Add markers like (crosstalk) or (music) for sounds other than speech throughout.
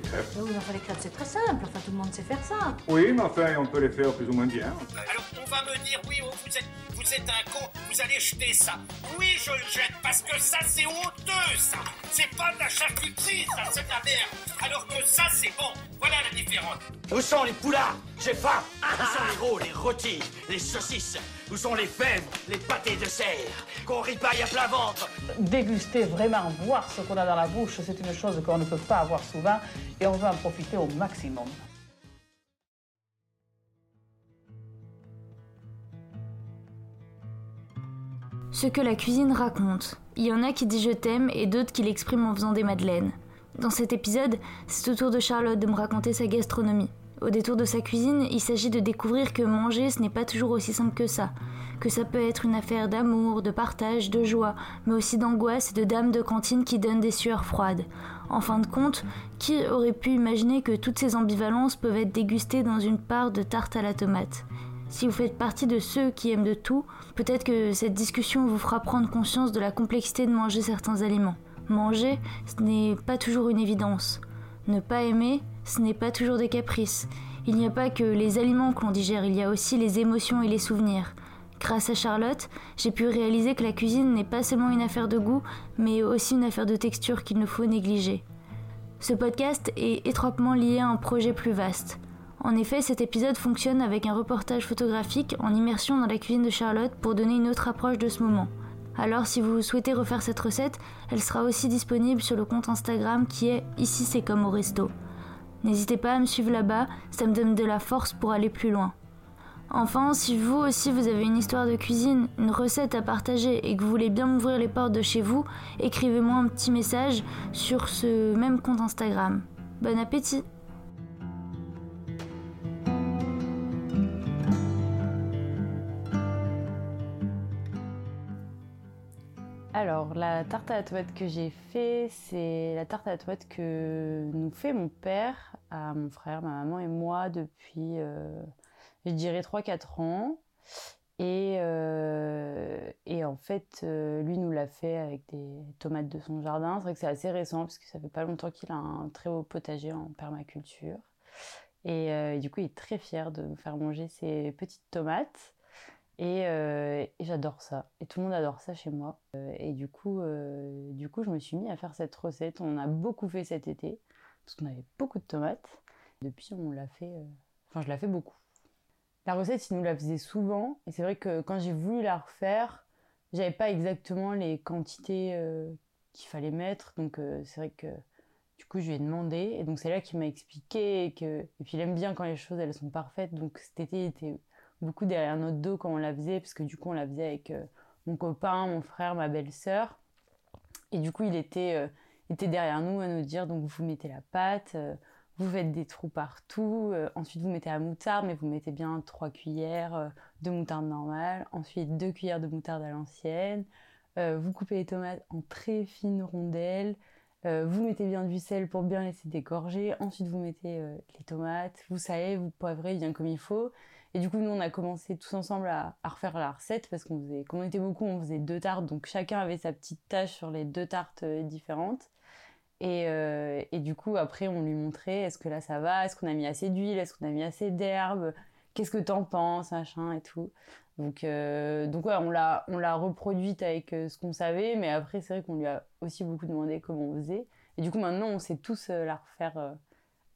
des crêpes. Oui, enfin, les crêpes, c'est très simple. Enfin, tout le monde sait faire ça. Oui, mais enfin, on peut les faire plus ou moins bien. Alors on va me dire, oui, oh, vous êtes, vous êtes un con, vous allez jeter ça. Oui, je le jette parce que ça, c'est honteux, ça. C'est pas de la charcuterie, ça, c'est de la merde. Alors que ça, c'est bon. Voilà la différence. Où sont les poulards? J'ai faim Où sont les rôles, les rôtis, les saucisses? Où sont les fèves, les pâtés de serre? Qu'on ripaille à plein ventre Déguster, vraiment voir ce qu'on a dans la bouche, c'est une chose qu'on ne peut pas avoir souvent et on va en profiter au maximum. Ce que la cuisine raconte. Il y en a qui disent je t'aime et d'autres qui l'expriment en faisant des madeleines. Dans cet épisode, c'est au tour de Charlotte de me raconter sa gastronomie. Au détour de sa cuisine, il s'agit de découvrir que manger, ce n'est pas toujours aussi simple que ça. Que ça peut être une affaire d'amour, de partage, de joie, mais aussi d'angoisse et de dames de cantine qui donnent des sueurs froides. En fin de compte, qui aurait pu imaginer que toutes ces ambivalences peuvent être dégustées dans une part de tarte à la tomate? Si vous faites partie de ceux qui aiment de tout, peut-être que cette discussion vous fera prendre conscience de la complexité de manger certains aliments. Manger, ce n'est pas toujours une évidence. Ne pas aimer, ce n'est pas toujours des caprices. Il n'y a pas que les aliments que l'on digère, il y a aussi les émotions et les souvenirs. Grâce à Charlotte, j'ai pu réaliser que la cuisine n'est pas seulement une affaire de goût, mais aussi une affaire de texture qu'il ne faut négliger. Ce podcast est étroitement lié à un projet plus vaste. En effet, cet épisode fonctionne avec un reportage photographique en immersion dans la cuisine de Charlotte pour donner une autre approche de ce moment. Alors si vous souhaitez refaire cette recette, elle sera aussi disponible sur le compte Instagram qui est Ici c'est comme au resto. N'hésitez pas à me suivre là-bas, ça me donne de la force pour aller plus loin. Enfin, si vous aussi vous avez une histoire de cuisine, une recette à partager et que vous voulez bien m'ouvrir les portes de chez vous, écrivez-moi un petit message sur ce même compte Instagram. Bon appétit Alors, la tarte à la tomate que j'ai fait, c'est la tarte à la tomate que nous fait mon père mon frère, ma maman et moi depuis, euh, je dirais, 3-4 ans. Et, euh, et, en fait, euh, lui nous l'a fait avec des tomates de son jardin. C'est vrai que c'est assez récent parce que ça fait pas longtemps qu'il a un très beau potager en permaculture. Et du coup, il est très fier de nous faire manger ses petites tomates. Euh, et, j'adore ça. Et tout le monde adore ça chez moi. Euh, et du coup, euh, du coup, je me suis mis à faire cette recette. On a beaucoup fait cet été parce qu'on avait beaucoup de tomates. Depuis, on l'a fait. Enfin, je la fais beaucoup. La recette, il nous la faisait souvent. Et c'est vrai que quand j'ai voulu la refaire, j'avais pas exactement les quantités qu'il fallait mettre. Donc, c'est vrai que du coup, je lui ai demandé. Et donc, c'est là qu'il m'a expliqué. Que... Et puis, il aime bien quand les choses, elles sont parfaites. Donc, cet été, il était beaucoup derrière notre dos quand on la faisait, parce que du coup on la faisait avec euh, mon copain, mon frère, ma belle-sœur. Et du coup il était, euh, était derrière nous à nous dire donc vous mettez la pâte, euh, vous faites des trous partout, ensuite vous mettez la moutarde, mais vous mettez bien trois cuillères de moutarde normale, ensuite deux cuillères de moutarde à l'ancienne, vous coupez les tomates en très fines rondelles, vous mettez bien du sel pour bien laisser dégorger. Ensuite, vous mettez les tomates, vous salez, vous poivrez bien comme il faut. Et du coup, nous, on a commencé tous ensemble à, refaire la recette parce qu'on faisait, comme on était beaucoup, on faisait deux tartes, donc chacun avait sa petite tâche sur les deux tartes euh, différentes. Et, euh, et du coup, après, on lui montrait est-ce que là ça va, est-ce qu'on a mis assez d'huile, est-ce qu'on a mis assez d'herbe, qu'est-ce que t'en penses, machin et tout. Donc, euh, donc ouais, on l'a, on l'a reproduite avec ce qu'on savait, mais après, c'est vrai qu'on lui a aussi beaucoup demandé comment on faisait. Et du coup, maintenant, on sait tous la refaire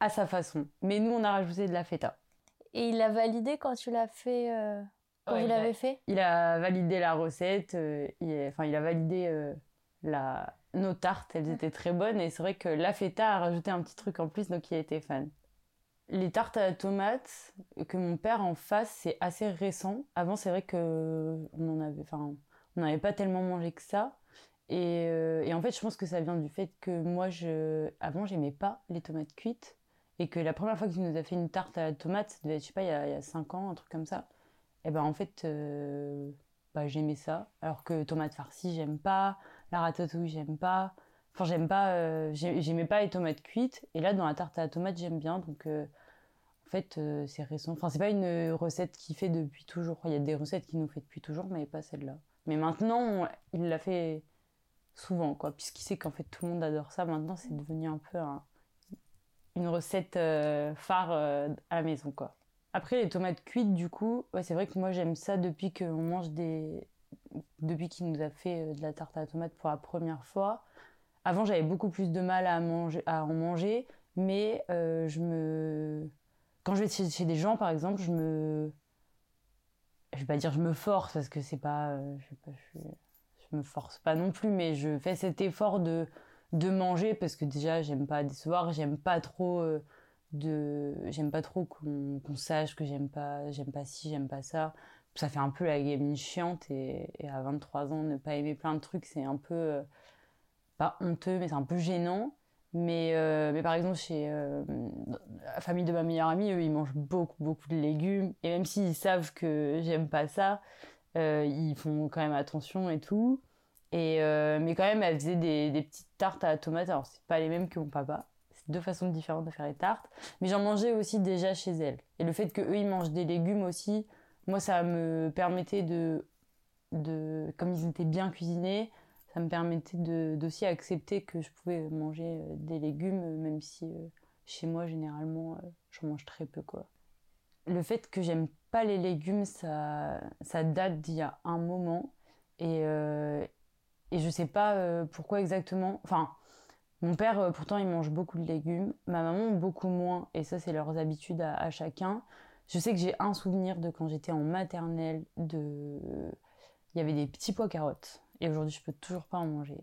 à sa façon. Mais nous, on a rajouté de la feta. Et il a validé quand tu l'as fait, euh, quand vous l'avez fait? Il a validé la recette, euh, enfin il a validé euh, la... nos tartes, elles étaient très bonnes et c'est vrai que la feta a rajouté un petit truc en plus donc il a été fan. Les tartes à la tomate que mon père en fasse, c'est assez récent. Avant, c'est vrai que on en avait, enfin, on n'avait pas tellement mangé que ça. Et, et, en fait, je pense que ça vient du fait que moi, je, avant, j'aimais pas les tomates cuites. Et que la première fois qu'il nous a fait une tarte à la tomate, ça devait être, je sais pas, il y a, 5 ans, un truc comme ça. Et ben en fait, euh, bah, j'aimais ça. Alors que tomate farcie, j'aime pas. La ratatouille, j'aime pas. Enfin, j'aime pas. Euh, j'aimais pas les tomates cuites. Et là, dans la tarte à la tomate, j'aime bien. Donc, euh, en fait, c'est récent. Enfin, c'est pas une recette qui fait depuis toujours. Il y a des recettes qui nous fait depuis toujours, mais pas celle-là. Mais maintenant, il l'a fait souvent, quoi. Puisqu'il sait qu'en fait, tout le monde adore ça. Maintenant, c'est devenu un peu un une recette euh, phare euh, à la maison, quoi. Après, les tomates cuites, du coup, c'est vrai que moi j'aime ça depuis qu'on mange des. Depuis qu'il nous a fait euh, de la tarte à la tomate pour la première fois. Avant, j'avais beaucoup plus de mal à, manger, à en manger, mais je me. Quand je vais chez, des gens, par exemple, je me. Je vais pas dire je me force parce que c'est pas. Je, sais pas, je, je me force pas non plus, mais je fais cet effort de, de manger parce que déjà, j'aime pas décevoir, j'aime pas trop. euh, de j'aime pas trop qu'on sache que j'aime pas j'aime pas ci j'aime pas ça. Ça fait un peu la gamine chiante et, et à 23 ans ne pas aimer plein de trucs c'est un peu euh, pas honteux mais c'est un peu gênant. Mais euh, mais par exemple chez la famille de ma meilleure amie eux ils mangent beaucoup beaucoup de légumes. Et même s'ils savent que j'aime pas ça ils font quand même attention et tout euh, mais quand même elle faisait des, petites tartes à la tomate alors c'est pas les mêmes que mon papa c'est deux façons différentes de faire les tartes. Mais j'en mangeais aussi déjà chez elle. Et le fait qu'eux, ils mangent des légumes aussi, moi, ça me permettait de. de comme ils étaient bien cuisinés, ça me permettait d'aussi accepter que je pouvais manger euh, des légumes, même si euh, chez moi, généralement, euh, j'en mange très peu, quoi. Le fait que j'aime pas les légumes, ça, ça date d'il y a un moment. Et, et je sais pas euh, pourquoi exactement. Enfin. Mon père, euh, pourtant, il mange beaucoup de légumes. Ma maman, beaucoup moins. Et ça, c'est leurs habitudes à, chacun. Je sais que j'ai un souvenir de quand j'étais en maternelle. De... Il y avait des petits pois carottes. Et aujourd'hui, je peux toujours pas en manger.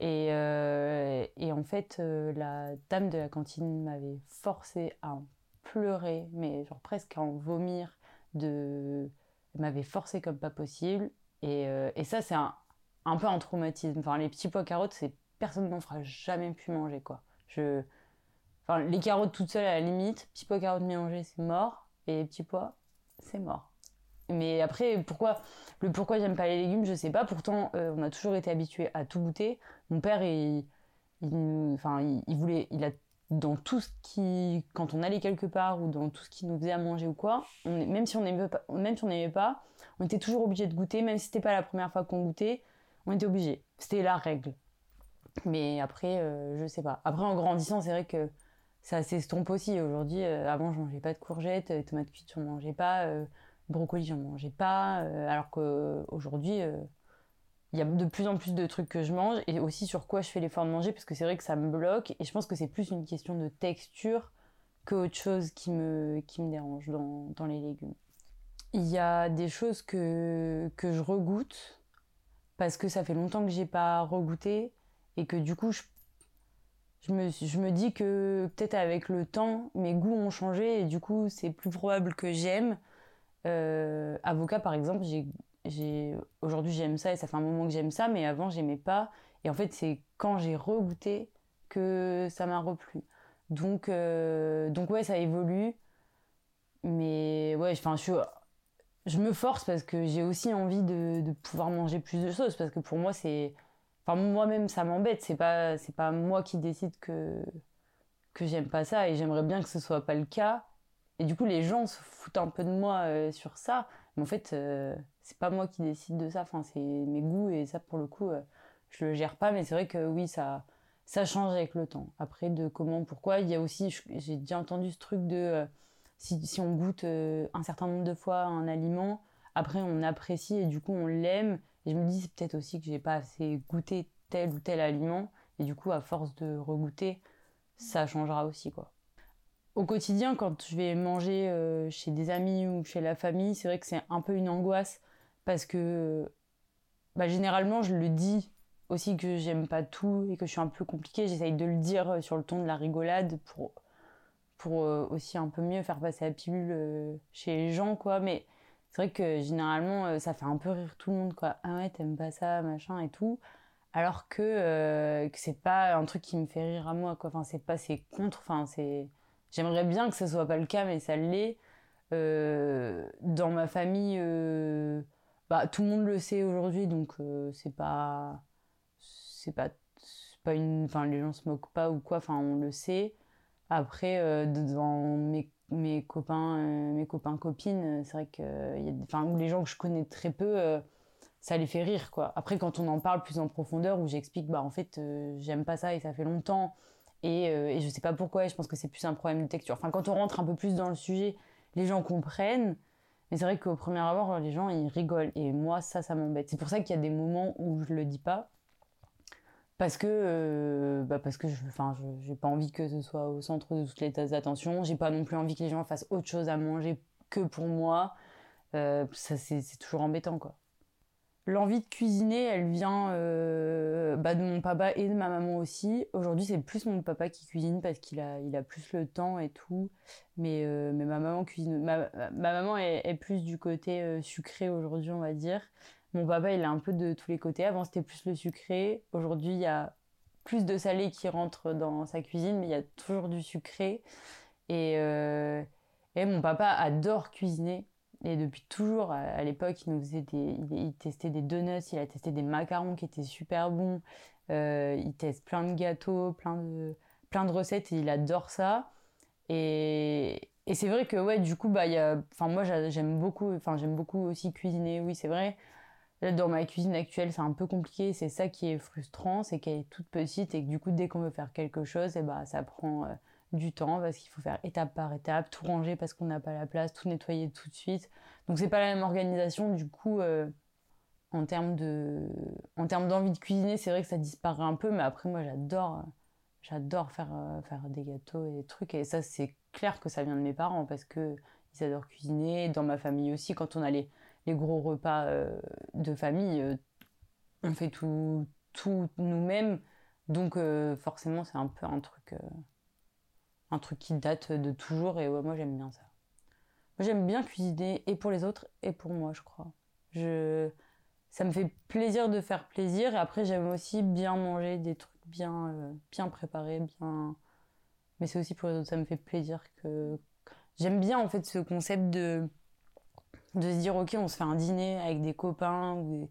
Et, euh, et en fait, la dame de la cantine m'avait forcé à en pleurer, mais genre presque à en vomir. De... Elle m'avait forcé comme pas possible. Et, et ça, c'est un, un peu un traumatisme. Enfin, les petits pois carottes, c'est personne n'en fera jamais pu manger quoi. Je... Enfin, les carottes toutes seules à la limite, petits pois carottes mélangés c'est mort, et les petits pois c'est mort. Mais après, pourquoi le pourquoi j'aime pas les légumes, je sais pas. Pourtant, euh, on a toujours été habitués à tout goûter. Mon père, il, il, enfin, il, voulait, il a dans tout ce qui, quand on allait quelque part ou dans tout ce qui nous faisait à manger ou quoi, même si on n'aimait pas, même si on n'aimait pas, on était toujours obligé de goûter, même si c'était pas la première fois qu'on goûtait, on était obligé. C'était la règle. Mais après, euh, je sais pas. Après, en grandissant, c'est vrai que ça s'estompe aussi. Aujourd'hui, euh, avant, je mangeais pas de courgettes, euh, tomates cuites, j'en mangeais pas, euh, brocoli, j'en mangeais pas. alors qu'aujourd'hui, il y a de plus en plus de trucs que je mange et aussi sur quoi je fais l'effort de manger parce que c'est vrai que ça me bloque et je pense que c'est plus une question de texture qu'autre chose qui me, qui me dérange dans, dans les légumes. Il y a des choses que, que je regoute parce que ça fait longtemps que j'ai pas regoûté et que du coup je, je, me, je me dis que peut-être avec le temps mes goûts ont changé et du coup c'est plus probable que j'aime. Euh, avocat par exemple, j'ai, aujourd'hui j'aime ça et ça fait un moment que j'aime ça mais avant j'aimais pas et en fait c'est quand j'ai regoûté que ça m'a replu. Donc, euh, donc ouais ça évolue mais ouais je suis je me force parce que j'ai aussi envie de, pouvoir manger plus de choses parce que pour moi c'est enfin moi-même ça m'embête. C'est pas c'est pas moi qui décide que que j'aime pas ça et j'aimerais bien que ce soit pas le cas. Et du coup les gens se foutent un peu de moi euh, sur ça. Mais en fait euh, c'est pas moi qui décide de ça. Enfin c'est mes goûts et ça pour le coup euh, je le gère pas. Mais c'est vrai que oui ça ça change avec le temps. Après de comment pourquoi. Il y a aussi j'ai déjà entendu ce truc de euh, si, on goûte euh, un certain nombre de fois un aliment, après on apprécie et du coup on l'aime. Et je me dis c'est peut-être aussi que j'ai pas assez goûté tel ou tel aliment. Et du coup, à force de regoûter, ça changera aussi quoi. Au quotidien, quand je vais manger euh, chez des amis ou chez la famille, c'est vrai que c'est un peu une angoisse parce que bah, généralement je le dis aussi que j'aime pas tout et que je suis un peu compliquée. J'essaye de le dire euh, sur le ton de la rigolade pour pour euh, aussi un peu mieux faire passer la pilule euh, chez les gens, quoi. Mais c'est vrai que généralement, euh, ça fait un peu rire tout le monde, quoi. Ah ouais, t'aimes pas ça, machin et tout. Alors que, c'est pas un truc qui me fait rire à moi, quoi. Enfin, c'est pas, c'est contre, enfin, c'est. J'aimerais bien que ce soit pas le cas, mais ça l'est. Dans ma famille, bah, tout le monde le sait aujourd'hui, donc c'est pas. C'est pas. pas une. Enfin, les gens se moquent pas ou quoi, enfin, on le sait. Après, euh, dans mes, mes copains, euh, mes copains copines, euh, c'est vrai que euh, les gens que je connais très peu, ça les fait rire, quoi. Après, quand on en parle plus en profondeur, où j'explique, bah, en fait, j'aime pas ça et ça fait longtemps, Et, et je sais pas pourquoi, je pense que c'est plus un problème de texture. Enfin, quand on rentre un peu plus dans le sujet, les gens comprennent. Mais c'est vrai qu'au premier abord, les gens, ils rigolent. Et moi, ça, ça m'embête. C'est pour ça qu'il y a des moments où je le dis pas. Parce que, euh, bah parce que j'ai pas envie que ce soit au centre de toutes les attentions. J'ai pas non plus envie que les gens fassent autre chose à manger que pour moi. Euh, ça, c'est toujours embêtant, quoi. L'envie de cuisiner, elle vient euh, bah, de mon papa et de ma maman aussi. Aujourd'hui, c'est plus mon papa qui cuisine parce qu'il a, il a plus le temps et tout. Mais, mais ma maman cuisine. Ma, ma maman est, plus du côté sucré aujourd'hui, on va dire. Mon papa, il a un peu de tous les côtés. Avant, c'était plus le sucré. Aujourd'hui, il y a plus de salé qui rentre dans sa cuisine, mais il y a toujours du sucré. Et, euh, mon papa adore cuisiner. Et depuis toujours, à, l'époque, il nous faisait il, testait des donuts, il a testé des macarons qui étaient super bons. Euh, il teste plein de gâteaux, plein de, recettes et il adore ça. Et, c'est vrai que ouais, du coup, bah, y a, moi j'a- j'aime beaucoup, enfin j'aime beaucoup aussi cuisiner. Oui, c'est vrai. Là, dans ma cuisine actuelle, c'est un peu compliqué. C'est ça qui est frustrant, c'est qu'elle est toute petite et que du coup, dès qu'on veut faire quelque chose, et bah, ça prend euh, du temps parce qu'il faut faire étape par étape, tout ranger parce qu'on n'a pas la place, tout nettoyer tout de suite. Donc c'est pas la même organisation. Du coup, euh, en termes de, en termes d'envie de cuisiner, c'est vrai que ça disparaît un peu. Mais après, moi, j'adore, j'adore faire euh, faire des gâteaux et des trucs. Et ça, c'est clair que ça vient de mes parents parce que ils adorent cuisiner. Dans ma famille aussi, quand on a les gros repas euh, de famille, euh, on fait tout, tout nous-mêmes. Donc euh, forcément, c'est un peu un truc, un truc qui date de toujours. Et moi, j'aime bien ça. J'aime bien cuisiner et pour les autres et pour moi, je crois. Je... Ça me fait plaisir de faire plaisir. Et après, j'aime aussi bien manger des trucs bien, bien préparés, bien... Mais c'est aussi pour les autres, ça me fait plaisir que... J'aime bien, en fait, ce concept de de se dire ok on se fait un dîner avec des copains ou,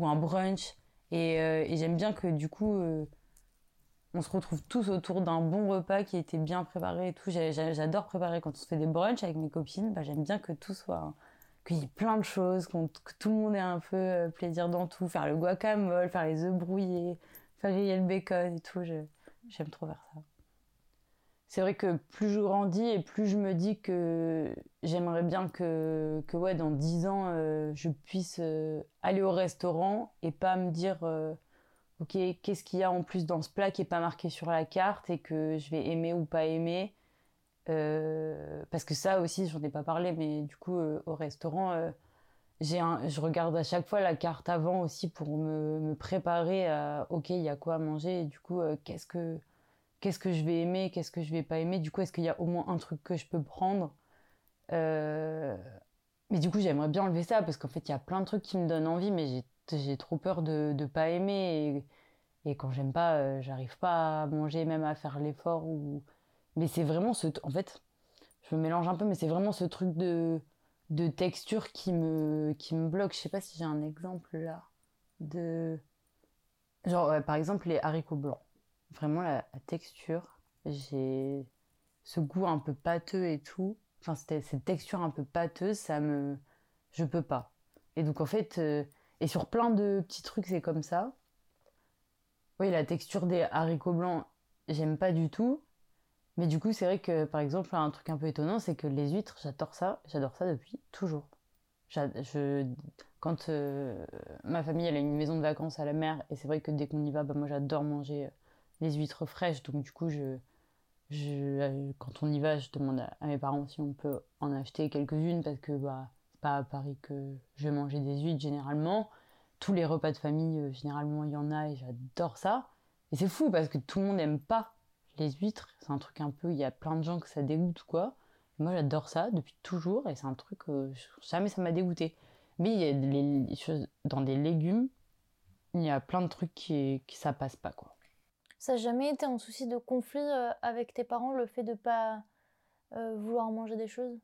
un brunch. Et, euh, et j'aime bien que du coup euh, on se retrouve tous autour d'un bon repas qui a été bien préparé et tout. J'adore préparer quand on se fait des brunchs avec mes copines. Bah, j'aime bien que tout soit qu'il y ait plein de choses que tout le monde ait un peu euh, plaisir dans tout. Faire le guacamole faire les œufs brouillés faire griller le bacon et tout. J'aime trop faire ça c'est vrai que plus je grandis et plus je me dis que j'aimerais bien que, que ouais, dans 10 ans, euh, je puisse euh, aller au restaurant et pas me dire euh, ok, qu'est-ce qu'il y a en plus dans ce plat qui n'est pas marqué sur la carte et que je vais aimer ou pas aimer. Parce que ça aussi, j'en ai pas parlé, mais du coup, au restaurant, un, je regarde à chaque fois la carte avant aussi pour me, me préparer à ok, il y a quoi à manger et du coup, qu'est-ce que qu'est-ce que je vais aimer, qu'est-ce que je vais pas aimer. Du coup, est-ce qu'il y a au moins un truc que je peux prendre? Euh, Mais du coup, j'aimerais bien enlever ça parce qu'en fait, il y a plein de trucs qui me donnent envie, mais j'ai trop peur de ne pas aimer. Et, quand j'aime pas, euh, j'arrive pas à manger, même à faire l'effort. Ou... Mais c'est vraiment ce. En fait, je mélange un peu, mais c'est vraiment ce truc de, de texture qui me, qui me bloque. Je sais pas si j'ai un exemple là. De. Genre, ouais, par exemple, les haricots blancs vraiment la, texture. J'ai ce goût un peu pâteux et tout. Enfin, cette texture un peu pâteuse, ça me. Je peux pas. Et donc, en fait, euh, et sur plein de petits trucs, c'est comme ça. Oui, la texture des haricots blancs, j'aime pas du tout. Mais du coup, c'est vrai que, par exemple, un truc un peu étonnant, c'est que les huîtres, j'adore ça. J'adore ça depuis toujours. Je, quand euh, ma famille elle a une maison de vacances à la mer, et c'est vrai que dès qu'on y va, bah, moi j'adore manger euh, les huîtres fraîches. Donc du coup, je, je, euh, quand on y va, je demande à, mes parents si on peut en acheter quelques-unes parce que bah, c'est pas à Paris que je vais manger des huîtres généralement. Tous les repas de famille, euh, généralement, il y en a et j'adore ça. Et c'est fou parce que tout le monde n'aime pas les huîtres. C'est un truc un peu, il y a plein de gens que ça dégoûte quoi. Moi, j'adore ça depuis toujours et c'est un truc, euh, jamais ça m'a dégoûté. Mais il y a des dans des légumes, il y a plein de trucs qui, qui ça passe pas quoi. Ça n'a jamais été un souci de conflit euh, avec tes parents, le fait de pas euh, vouloir manger des choses?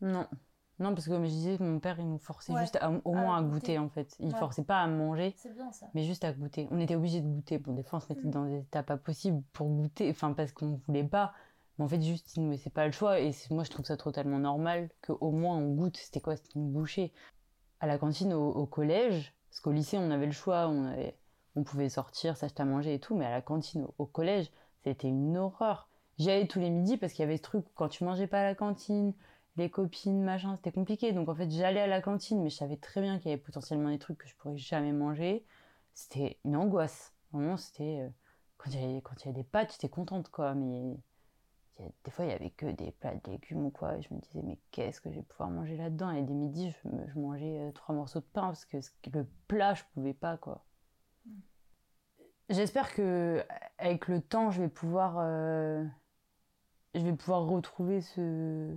Non. Non, parce que comme je disais, mon père, il nous forçait Ouais, juste à- au moins à goûter. goûter, en fait. Il Ouais. forçait pas à manger, bien ça. mais juste à goûter. On était obligé de goûter. Bon, des fois, on se mettait Mm. dans des états pas possibles pour goûter, enfin, parce qu'on voulait pas. Mais en fait, juste, il nous laissait pas le choix. Et moi, je trouve ça totalement normal qu'au moins on goûte. C'était quoi? C'était une bouchée. À la cantine, au, au collège, parce qu'au lycée, on avait le choix. On, avait, on pouvait sortir, s'acheter à manger et tout. Mais à la cantine, au, collège, C'était une horreur. J'y allais tous les midis parce qu'il y avait ce truc où quand tu mangeais pas à la cantine, les copines, machin, c'était compliqué. Donc en fait, j'allais à la cantine, mais je savais très bien qu'il y avait potentiellement des trucs que je pourrais jamais manger. C'était une angoisse. Vraiment, c'était. euh, quand il y avait, des pâtes, j'étais contente, quoi. Mais des fois, il y avait que des plats de légumes ou quoi. Je me disais, mais qu'est-ce que je vais pouvoir manger là-dedans? Et des midis, je, mangeais euh, trois morceaux de pain parce que le plat, je pouvais pas, quoi. J'espère que avec le temps, je vais pouvoir, euh, je vais pouvoir retrouver ce,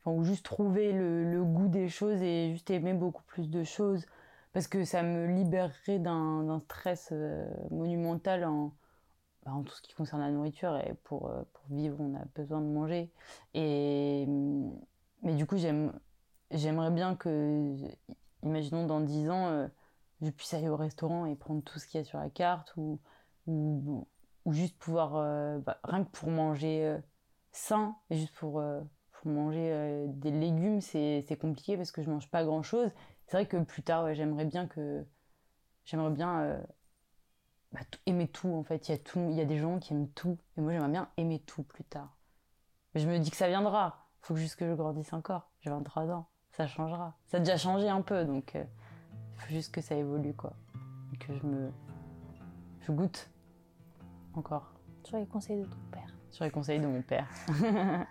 enfin, ou juste trouver le, le goût des choses et juste aimer beaucoup plus de choses, parce que ça me libérerait d'un stress euh, monumental en, bah, en tout ce qui concerne la nourriture. Et pour, euh, pour vivre, on a besoin de manger. Et mais du coup, j'aime, j'aimerais bien que, imaginons dans 10 ans, je puisse aller au restaurant et prendre tout ce qu'il y a sur la carte ou, ou, ou juste pouvoir, euh, bah, rien que pour manger euh, sain et juste pour, euh, pour manger des légumes, c'est compliqué parce que je mange pas grand chose. C'est vrai que plus tard, j'aimerais bien que. J'aimerais bien bah, aimer tout en fait. Il y, a tout. il y a des gens qui aiment tout et moi j'aimerais bien aimer tout plus tard. Mais je me dis que ça viendra. Faut juste que je grandisse encore. J'ai 23 ans. Ça changera. Ça a déjà changé un peu donc il faut juste que ça évolue quoi. Et que je me. Je goûte encore Sur les conseils de ton père. sur les conseils de mon père. (laughs)